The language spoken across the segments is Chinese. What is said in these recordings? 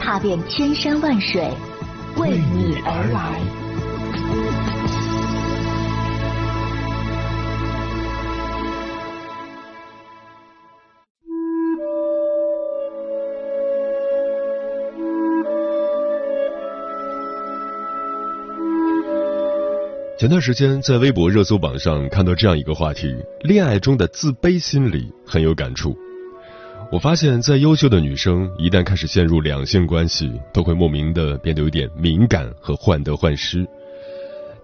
踏遍千山万水，为你而来。前段时间在微博热搜榜上看到这样一个话题：恋爱中的自卑心理，很有感触。我发现，在优秀的女生一旦开始陷入两性关系，都会莫名的变得有点敏感和患得患失。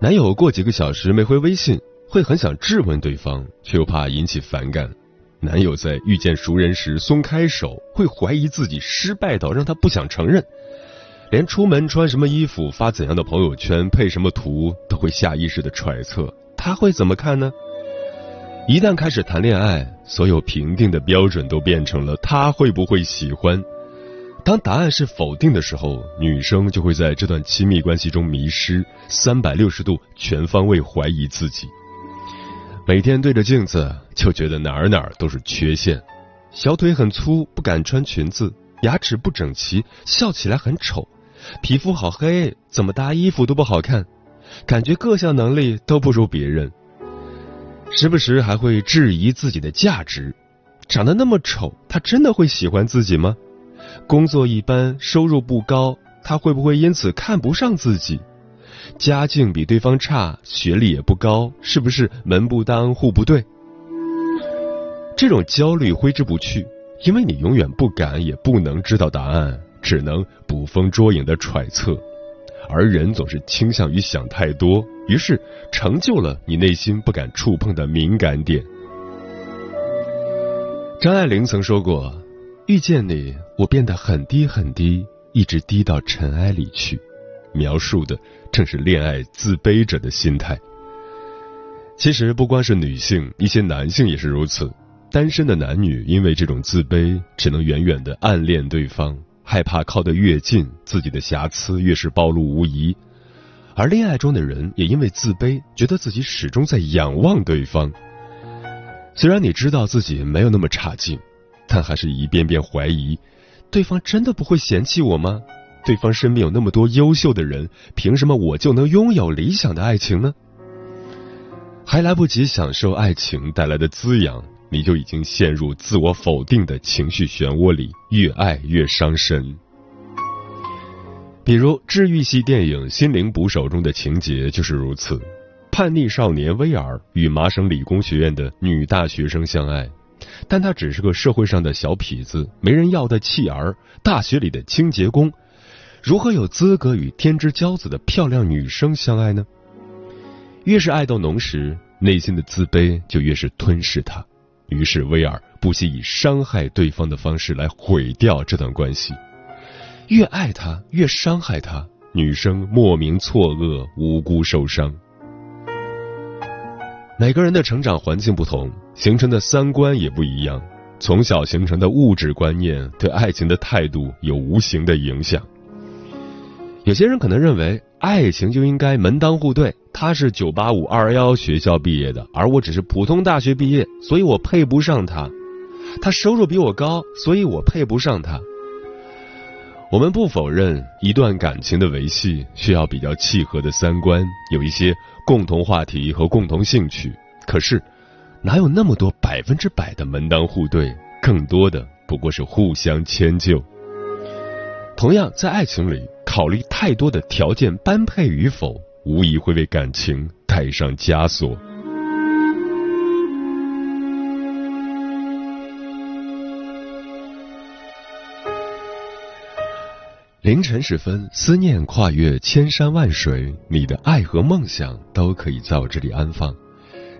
男友过几个小时没回微信，会很想质问对方，却又怕引起反感。男友在遇见熟人时松开手，会怀疑自己失败到让他不想承认。连出门穿什么衣服、发怎样的朋友圈、配什么图，都会下意识的揣测他会怎么看呢？一旦开始谈恋爱，所有评定的标准都变成了他会不会喜欢。当答案是否定的时候，女生就会在这段亲密关系中迷失，三百六十度全方位怀疑自己。每天对着镜子就觉得哪儿哪儿都是缺陷，小腿很粗，不敢穿裙子；牙齿不整齐，笑起来很丑。皮肤好黑，怎么搭衣服都不好看，感觉各项能力都不如别人，时不时还会质疑自己的价值。长得那么丑，他真的会喜欢自己吗？工作一般，收入不高，他会不会因此看不上自己？家境比对方差，学历也不高，是不是门不当户不对？这种焦虑挥之不去，因为你永远不敢也不能知道答案。只能捕风捉影的揣测，而人总是倾向于想太多，于是成就了你内心不敢触碰的敏感点。张爱玲曾说过：“遇见你，我变得很低很低，一直低到尘埃里去。”描述的正是恋爱自卑者的心态。其实不光是女性，一些男性也是如此。单身的男女因为这种自卑，只能远远的暗恋对方。害怕靠得越近，自己的瑕疵越是暴露无遗；而恋爱中的人也因为自卑，觉得自己始终在仰望对方。虽然你知道自己没有那么差劲，但还是一遍遍怀疑：对方真的不会嫌弃我吗？对方身边有那么多优秀的人，凭什么我就能拥有理想的爱情呢？还来不及享受爱情带来的滋养。你就已经陷入自我否定的情绪漩涡里，越爱越伤身。比如治愈系电影《心灵捕手》中的情节就是如此：叛逆少年威尔与麻省理工学院的女大学生相爱，但他只是个社会上的小痞子，没人要的弃儿，大学里的清洁工，如何有资格与天之骄子的漂亮女生相爱呢？越是爱到浓时，内心的自卑就越是吞噬他。于是，威尔不惜以伤害对方的方式来毁掉这段关系。越爱他，越伤害他。女生莫名错愕，无辜受伤。每个人的成长环境不同，形成的三观也不一样。从小形成的物质观念，对爱情的态度有无形的影响。有些人可能认为，爱情就应该门当户对。他是九八五二幺学校毕业的，而我只是普通大学毕业，所以我配不上他。他收入比我高，所以我配不上他。我们不否认，一段感情的维系需要比较契合的三观，有一些共同话题和共同兴趣。可是，哪有那么多百分之百的门当户对？更多的不过是互相迁就。同样，在爱情里。考虑太多的条件般配与否，无疑会为感情带上枷锁。凌晨时分，思念跨越千山万水，你的爱和梦想都可以在我这里安放。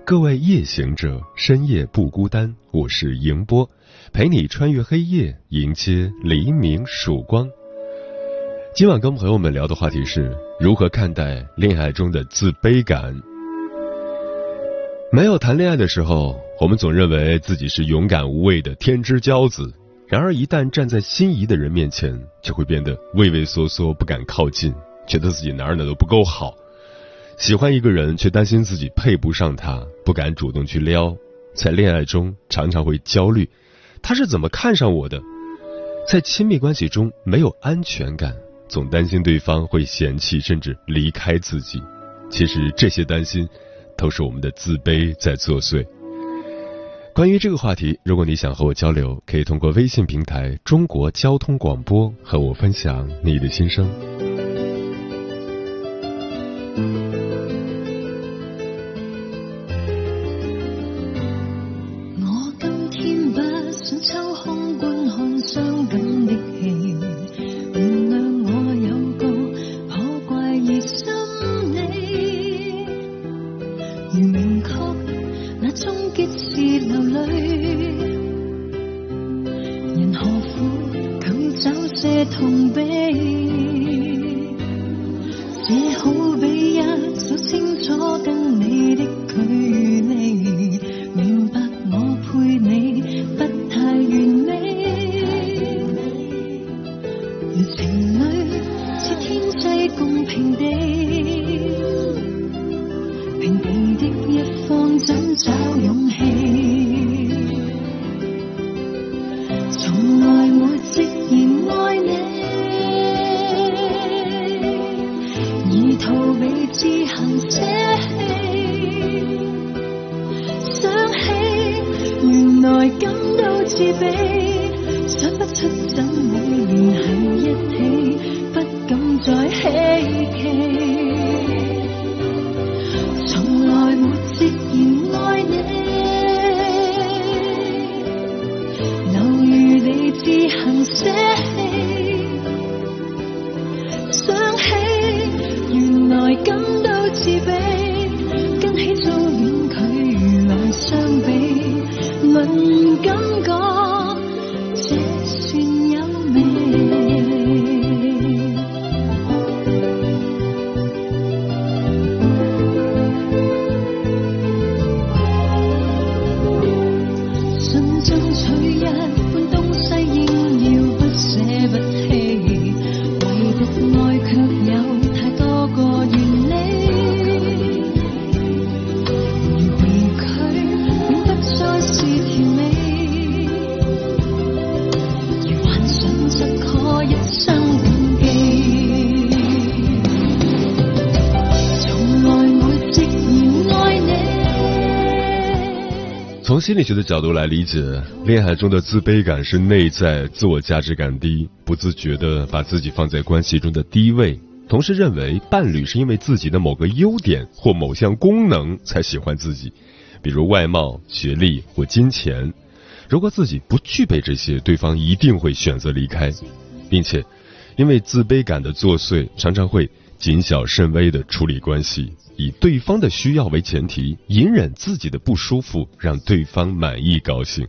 各位夜行者，深夜不孤单，我是迎波，陪你穿越黑夜，迎接黎明曙光。今晚跟朋友们聊的话题是如何看待恋爱中的自卑感。没有谈恋爱的时候，我们总认为自己是勇敢无畏的天之骄子，然而一旦站在心仪的人面前，就会变得畏畏缩缩，不敢靠近，觉得自己哪儿哪儿都不够好。喜欢一个人，却担心自己配不上他，不敢主动去撩。在恋爱中，常常会焦虑，他是怎么看上我的？在亲密关系中没有安全感。总担心对方会嫌弃甚至离开自己，其实这些担心都是我们的自卑在作祟。关于这个话题，如果你想和我交流，可以通过微信平台“中国交通广播”和我分享你的心声。自行舍弃。想起原来感到自卑，想不出怎会连系一起，不敢再希冀。争取一心理学的角度来理解，恋爱中的自卑感是内在自我价值感低，不自觉的把自己放在关系中的低位，同时认为伴侣是因为自己的某个优点或某项功能才喜欢自己，比如外貌、学历或金钱。如果自己不具备这些，对方一定会选择离开，并且因为自卑感的作祟，常常会谨小慎微的处理关系。以对方的需要为前提，隐忍自己的不舒服，让对方满意高兴。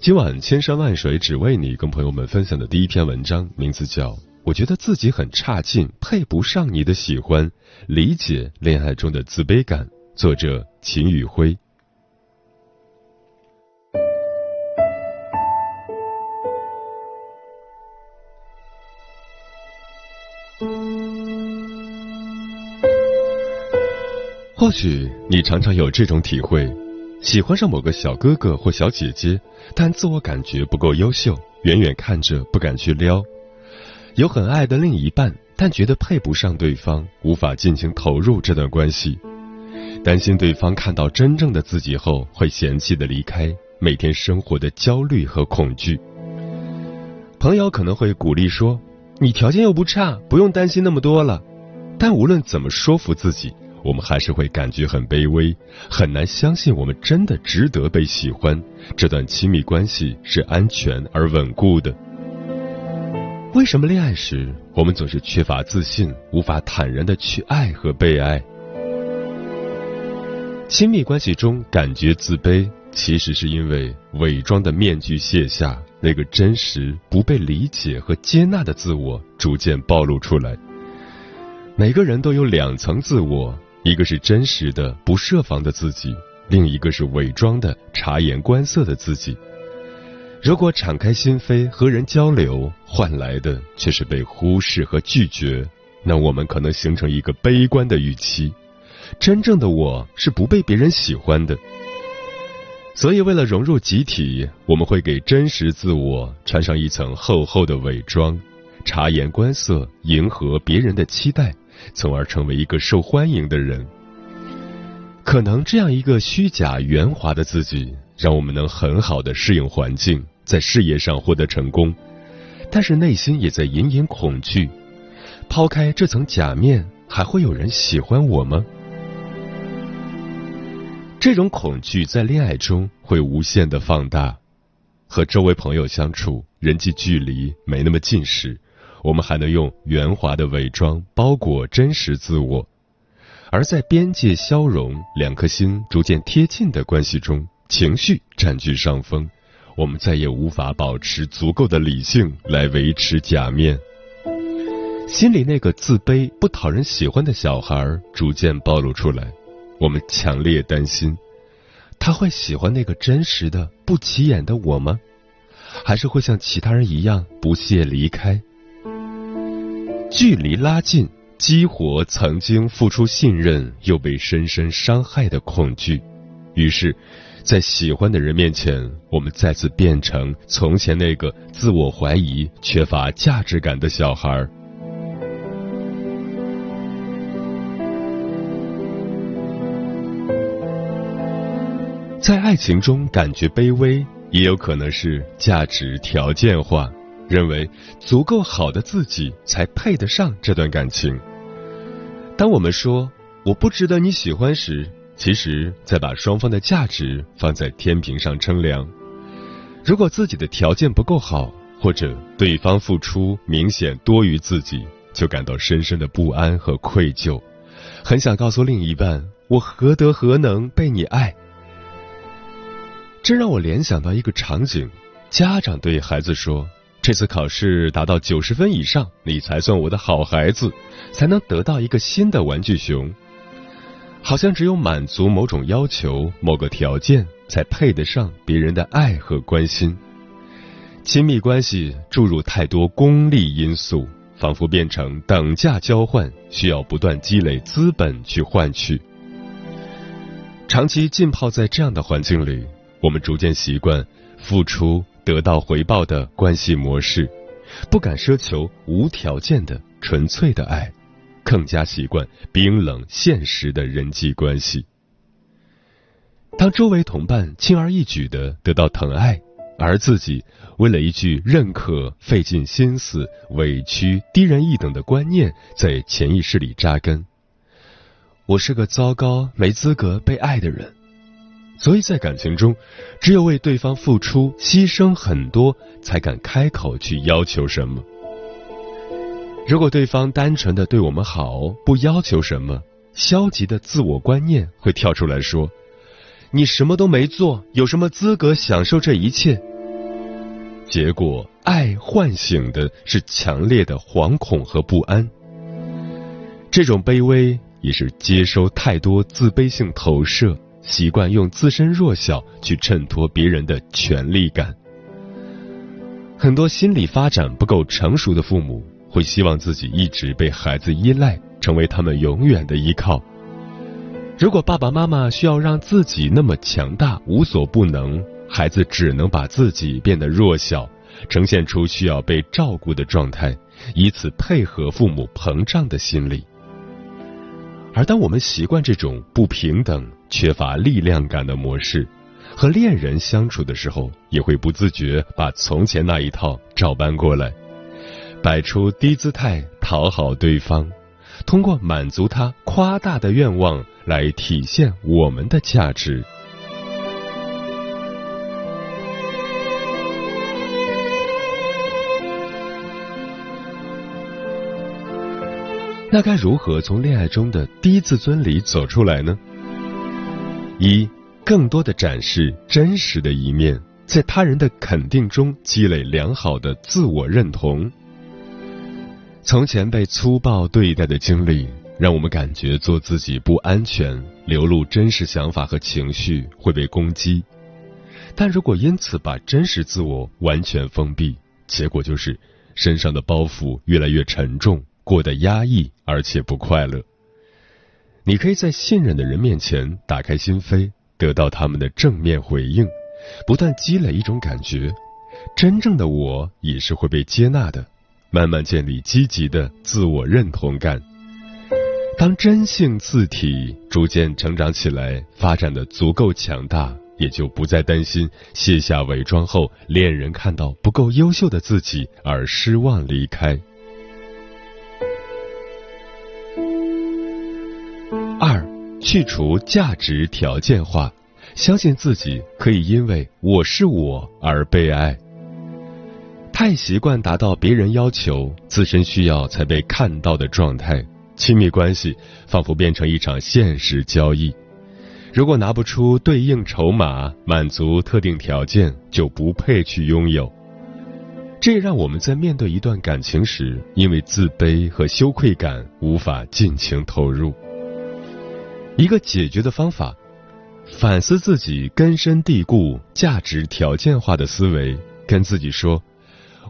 今晚千山万水只为你，跟朋友们分享的第一篇文章，名字叫《我觉得自己很差劲，配不上你的喜欢》，理解恋爱中的自卑感。作者秦宇辉。或许你常常有这种体会：喜欢上某个小哥哥或小姐姐，但自我感觉不够优秀，远远看着不敢去撩；有很爱的另一半，但觉得配不上对方，无法尽情投入这段关系，担心对方看到真正的自己后会嫌弃的离开，每天生活的焦虑和恐惧。朋友可能会鼓励说：“你条件又不差，不用担心那么多了。”但无论怎么说服自己。我们还是会感觉很卑微，很难相信我们真的值得被喜欢，这段亲密关系是安全而稳固的。为什么恋爱时我们总是缺乏自信，无法坦然的去爱和被爱？亲密关系中感觉自卑，其实是因为伪装的面具卸下，那个真实不被理解和接纳的自我逐渐暴露出来。每个人都有两层自我，一个是真实的不设防的自己，另一个是伪装的察言观色的自己。如果敞开心扉和人交流，换来的却是被忽视和拒绝，那我们可能形成一个悲观的预期：真正的我是不被别人喜欢的。所以，为了融入集体，我们会给真实自我穿上一层厚厚的伪装，察言观色，迎合别人的期待，从而成为一个受欢迎的人。可能这样一个虚假圆滑的自己。让我们能很好的适应环境，在事业上获得成功，但是内心也在隐隐恐惧。抛开这层假面，还会有人喜欢我吗？这种恐惧在恋爱中会无限的放大。和周围朋友相处，人际距离没那么近时，我们还能用圆滑的伪装包裹真实自我；而在边界消融、两颗心逐渐贴近的关系中，情绪占据上风，我们再也无法保持足够的理性来维持假面。心里那个自卑、不讨人喜欢的小孩逐渐暴露出来，我们强烈担心，他会喜欢那个真实的、不起眼的我吗？还是会像其他人一样不屑离开？距离拉近，激活曾经付出信任又被深深伤害的恐惧，于是。在喜欢的人面前，我们再次变成从前那个自我怀疑、缺乏价值感的小孩。在爱情中感觉卑微，也有可能是价值条件化，认为足够好的自己才配得上这段感情。当我们说“我不值得你喜欢”时，其实，在把双方的价值放在天平上称量，如果自己的条件不够好，或者对方付出明显多于自己，就感到深深的不安和愧疚，很想告诉另一半：“我何德何能被你爱？”这让我联想到一个场景：家长对孩子说：“这次考试达到九十分以上，你才算我的好孩子，才能得到一个新的玩具熊。”好像只有满足某种要求、某个条件，才配得上别人的爱和关心。亲密关系注入太多功利因素，仿佛变成等价交换，需要不断积累资本去换取。长期浸泡在这样的环境里，我们逐渐习惯付出得到回报的关系模式，不敢奢求无条件的纯粹的爱。更加习惯冰冷现实的人际关系。当周围同伴轻而易举的得到疼爱，而自己为了一句认可费尽心思、委屈、低人一等的观念在潜意识里扎根，我是个糟糕、没资格被爱的人。所以在感情中，只有为对方付出、牺牲很多，才敢开口去要求什么。如果对方单纯的对我们好，不要求什么，消极的自我观念会跳出来说：“你什么都没做，有什么资格享受这一切？”结果，爱唤醒的是强烈的惶恐和不安。这种卑微也是接收太多自卑性投射，习惯用自身弱小去衬托别人的权利感。很多心理发展不够成熟的父母。会希望自己一直被孩子依赖，成为他们永远的依靠。如果爸爸妈妈需要让自己那么强大、无所不能，孩子只能把自己变得弱小，呈现出需要被照顾的状态，以此配合父母膨胀的心理。而当我们习惯这种不平等、缺乏力量感的模式，和恋人相处的时候，也会不自觉把从前那一套照搬过来。摆出低姿态讨好对方，通过满足他夸大的愿望来体现我们的价值。那该如何从恋爱中的低自尊里走出来呢？一，更多的展示真实的一面，在他人的肯定中积累良好的自我认同。从前被粗暴对待的经历，让我们感觉做自己不安全，流露真实想法和情绪会被攻击。但如果因此把真实自我完全封闭，结果就是身上的包袱越来越沉重，过得压抑而且不快乐。你可以在信任的人面前打开心扉，得到他们的正面回应，不断积累一种感觉：真正的我也是会被接纳的。慢慢建立积极的自我认同感。当真性字体逐渐成长起来，发展的足够强大，也就不再担心卸下伪装后恋人看到不够优秀的自己而失望离开。去除价值条件化，相信自己可以因为我是我而被爱。太习惯达到别人要求、自身需要才被看到的状态，亲密关系仿佛变成一场现实交易。如果拿不出对应筹码，满足特定条件，就不配去拥有。这也让我们在面对一段感情时，因为自卑和羞愧感无法尽情投入。一个解决的方法，反思自己根深蒂固、价值条件化的思维，跟自己说：“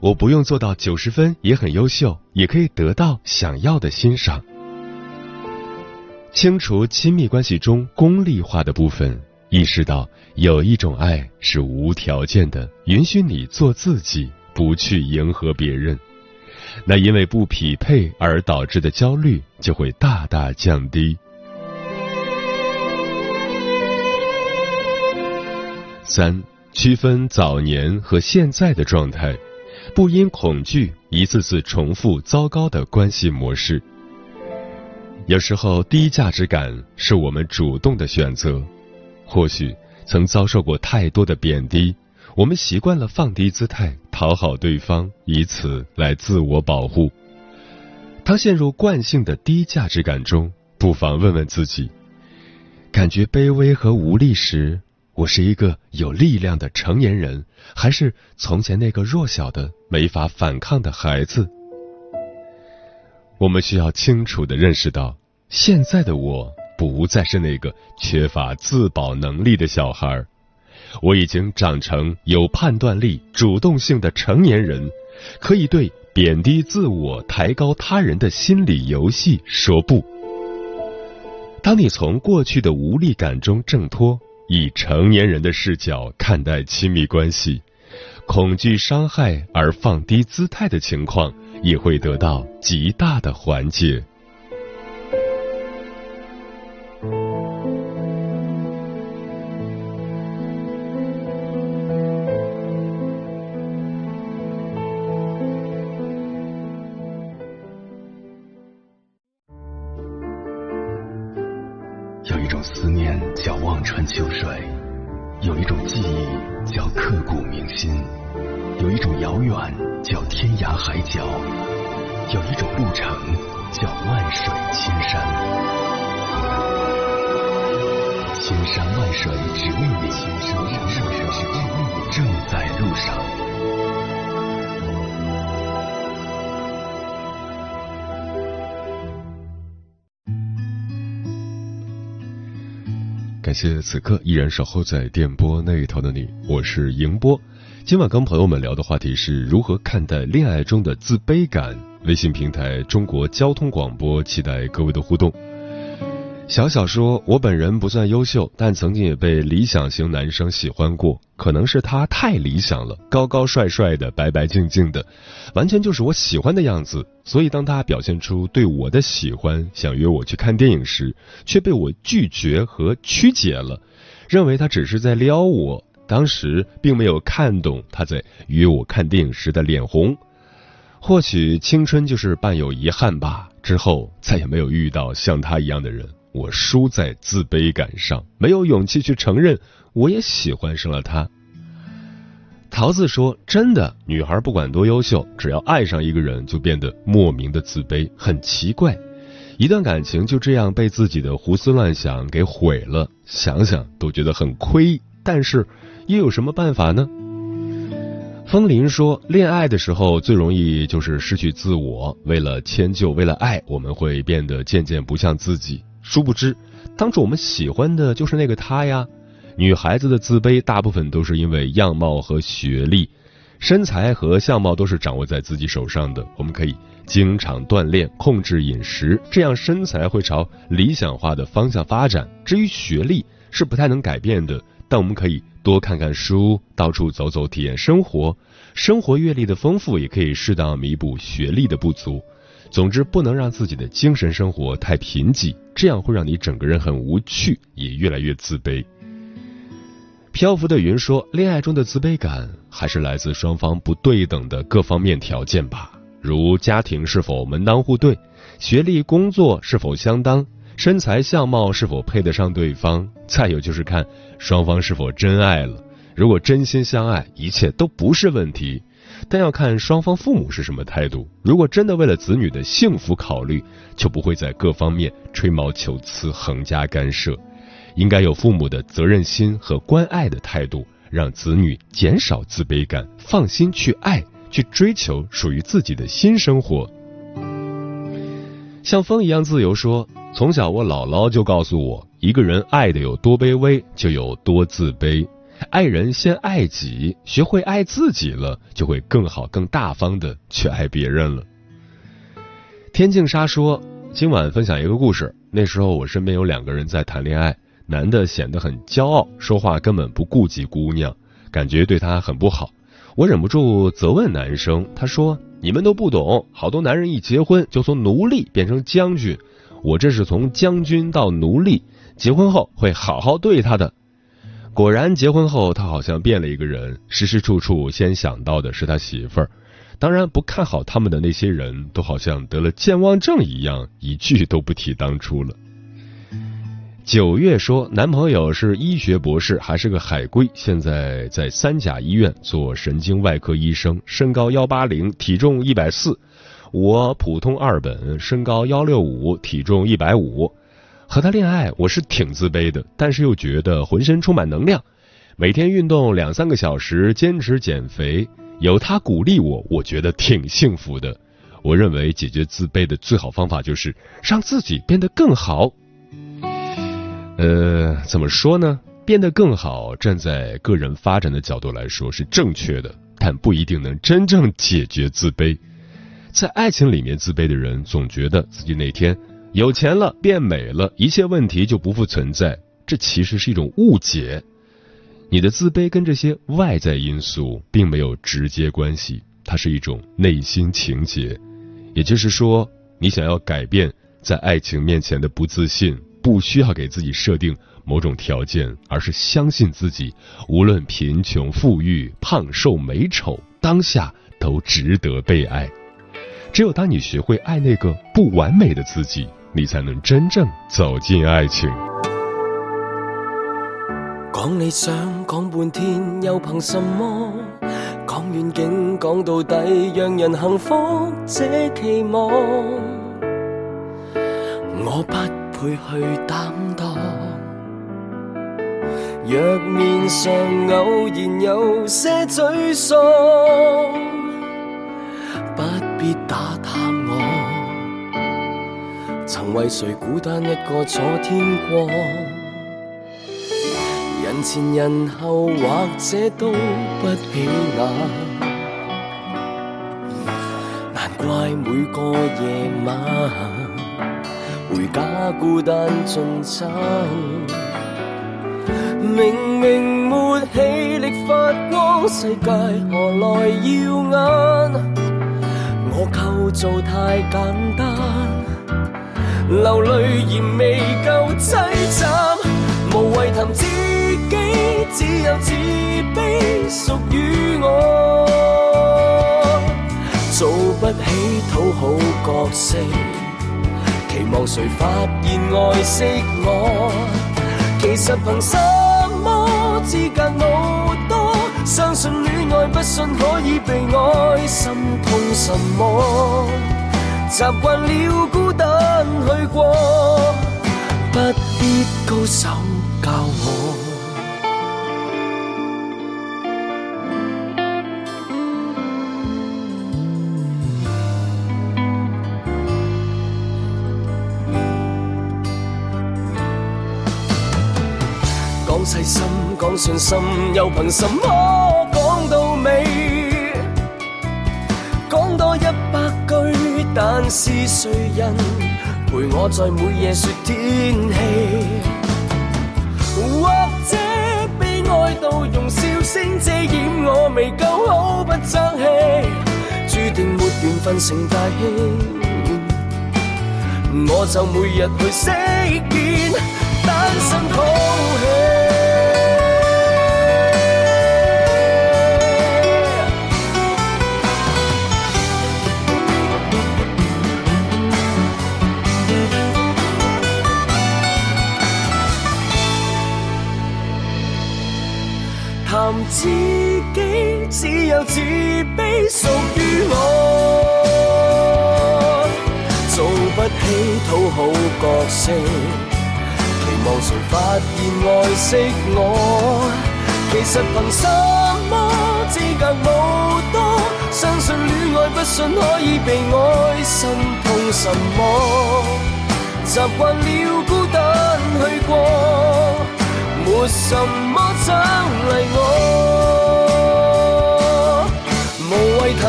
我不用做到九十分也很优秀，也可以得到想要的欣赏。”清除亲密关系中功利化的部分，意识到有一种爱是无条件的，允许你做自己，不去迎合别人。那因为不匹配而导致的焦虑就会大大降低。三、区分早年和现在的状态，不因恐惧一次次重复糟糕的关系模式。有时候低价值感是我们主动的选择，或许曾遭受过太多的贬低，我们习惯了放低姿态讨好对方，以此来自我保护。当陷入惯性的低价值感中，不妨问问自己：感觉卑微和无力时。我是一个有力量的成年人，还是从前那个弱小的、没法反抗的孩子？我们需要清楚的认识到，现在的我不再是那个缺乏自保能力的小孩，我已经长成有判断力、主动性的成年人，可以对贬低自我、抬高他人的心理游戏说不。当你从过去的无力感中挣脱。以成年人的视角看待亲密关系，恐惧伤害而放低姿态的情况也会得到极大的缓解。感谢此刻依然守候在电波那一头的你，我是迎波。今晚跟朋友们聊的话题是如何看待恋爱中的自卑感。微信平台中国交通广播，期待各位的互动。小小说：“我本人不算优秀，但曾经也被理想型男生喜欢过。可能是他太理想了，高高帅帅的，白白净净的，完全就是我喜欢的样子。所以当他表现出对我的喜欢，想约我去看电影时，却被我拒绝和曲解了，认为他只是在撩我。当时并没有看懂他在约我看电影时的脸红。或许青春就是伴有遗憾吧。之后再也没有遇到像他一样的人。”我输在自卑感上，没有勇气去承认我也喜欢上了他。桃子说：“真的，女孩不管多优秀，只要爱上一个人，就变得莫名的自卑，很奇怪。一段感情就这样被自己的胡思乱想给毁了，想想都觉得很亏。但是又有什么办法呢？风铃说，恋爱的时候最容易就是失去自我，为了迁就，为了爱，我们会变得渐渐不像自己。殊不知，当初我们喜欢的就是那个他呀。女孩子的自卑大部分都是因为样貌和学历，身材和相貌都是掌握在自己手上的。我们可以经常锻炼，控制饮食，这样身材会朝理想化的方向发展。至于学历，是不太能改变的，但我们可以多看看书，到处走走，体验生活。生活阅历的丰富，也可以适当弥补学历的不足。总之，不能让自己的精神生活太贫瘠，这样会让你整个人很无趣，也越来越自卑。漂浮的云说：“恋爱中的自卑感还是来自双方不对等的各方面条件吧，如家庭是否门当户对，学历、工作是否相当，身材、相貌是否配得上对方，再有就是看双方是否真爱了。如果真心相爱，一切都不是问题，但要看双方父母是什么态度。如果真的为了子女的幸福考虑，就不会在各方面吹毛求疵、横加干涉。”应该有父母的责任心和关爱的态度，让子女减少自卑感，放心去爱，去追求属于自己的新生活。像风一样自由说，从小我姥姥就告诉我，一个人爱的有多卑微，就有多自卑。爱人先爱己，学会爱自己了，就会更好、更大方的去爱别人了。天净沙说，今晚分享一个故事。那时候我身边有两个人在谈恋爱。男的显得很骄傲，说话根本不顾及姑娘，感觉对他很不好。我忍不住责问男生，他说：“你们都不懂，好多男人一结婚就从奴隶变成将军，我这是从将军到奴隶，结婚后会好好对他的。”果然，结婚后他好像变了一个人，时时处处先想到的是他媳妇儿。当然，不看好他们的那些人都好像得了健忘症一样，一句都不提当初了。九月说，男朋友是医学博士，还是个海归，现在在三甲医院做神经外科医生，身高幺八零，体重一百四，我普通二本，身高幺六五，体重一百五。和他恋爱，我是挺自卑的，但是又觉得浑身充满能量，每天运动两三个小时，坚持减肥，有他鼓励我，我觉得挺幸福的。我认为解决自卑的最好方法就是让自己变得更好。呃，怎么说呢？变得更好，站在个人发展的角度来说是正确的，但不一定能真正解决自卑。在爱情里面，自卑的人总觉得自己哪天有钱了、变美了，一切问题就不复存在。这其实是一种误解。你的自卑跟这些外在因素并没有直接关系，它是一种内心情结。也就是说，你想要改变在爱情面前的不自信。不需要给自己设定某种条件，而是相信自己，无论贫穷富裕、胖瘦美丑，当下都值得被爱。只有当你学会爱那个不完美的自己，你才能真正走进爱情。讲理想讲半天，又凭什么？讲远景讲到底，让人幸福这期望，我不。配去担当。若面上偶然有些沮丧，不必打探我，曾为谁孤单一个坐天光。人前人后或者都不起眼，难怪每个夜晚。回家孤单进餐，明明没气力发光，世界何来耀眼？我构造太简单，流泪仍未够凄惨，无谓谈自己，只有自卑属于我，做不起讨好角色。期望谁发现爱惜我？其实凭什么资格无多？相信恋爱不信可以被爱，心痛什么？习惯了孤单去过，不必高手教我。讲细心，讲信心，又凭什么？是谁人陪我在每夜说天气？或者悲哀到用笑声遮掩我未够好，不争气，注定没缘分成大器。我就每日去饰演单身好戏。自己，只有自卑属于我，做不起讨好角色，期望谁发现爱惜我？其实凭什么资格无多？相信恋爱不信可以被爱，心痛什么？习惯了孤单去过。没什么奖励我，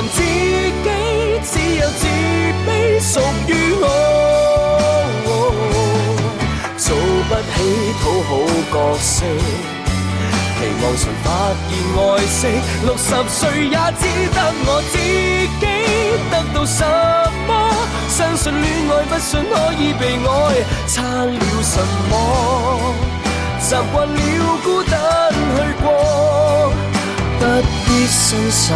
自己，只有自卑属于我。做不起讨好角色，期望谁发现爱惜。六十岁也只得我自己得到什么？相信恋爱不信可以被爱，差了什么？习惯了孤单去过，不必伸手。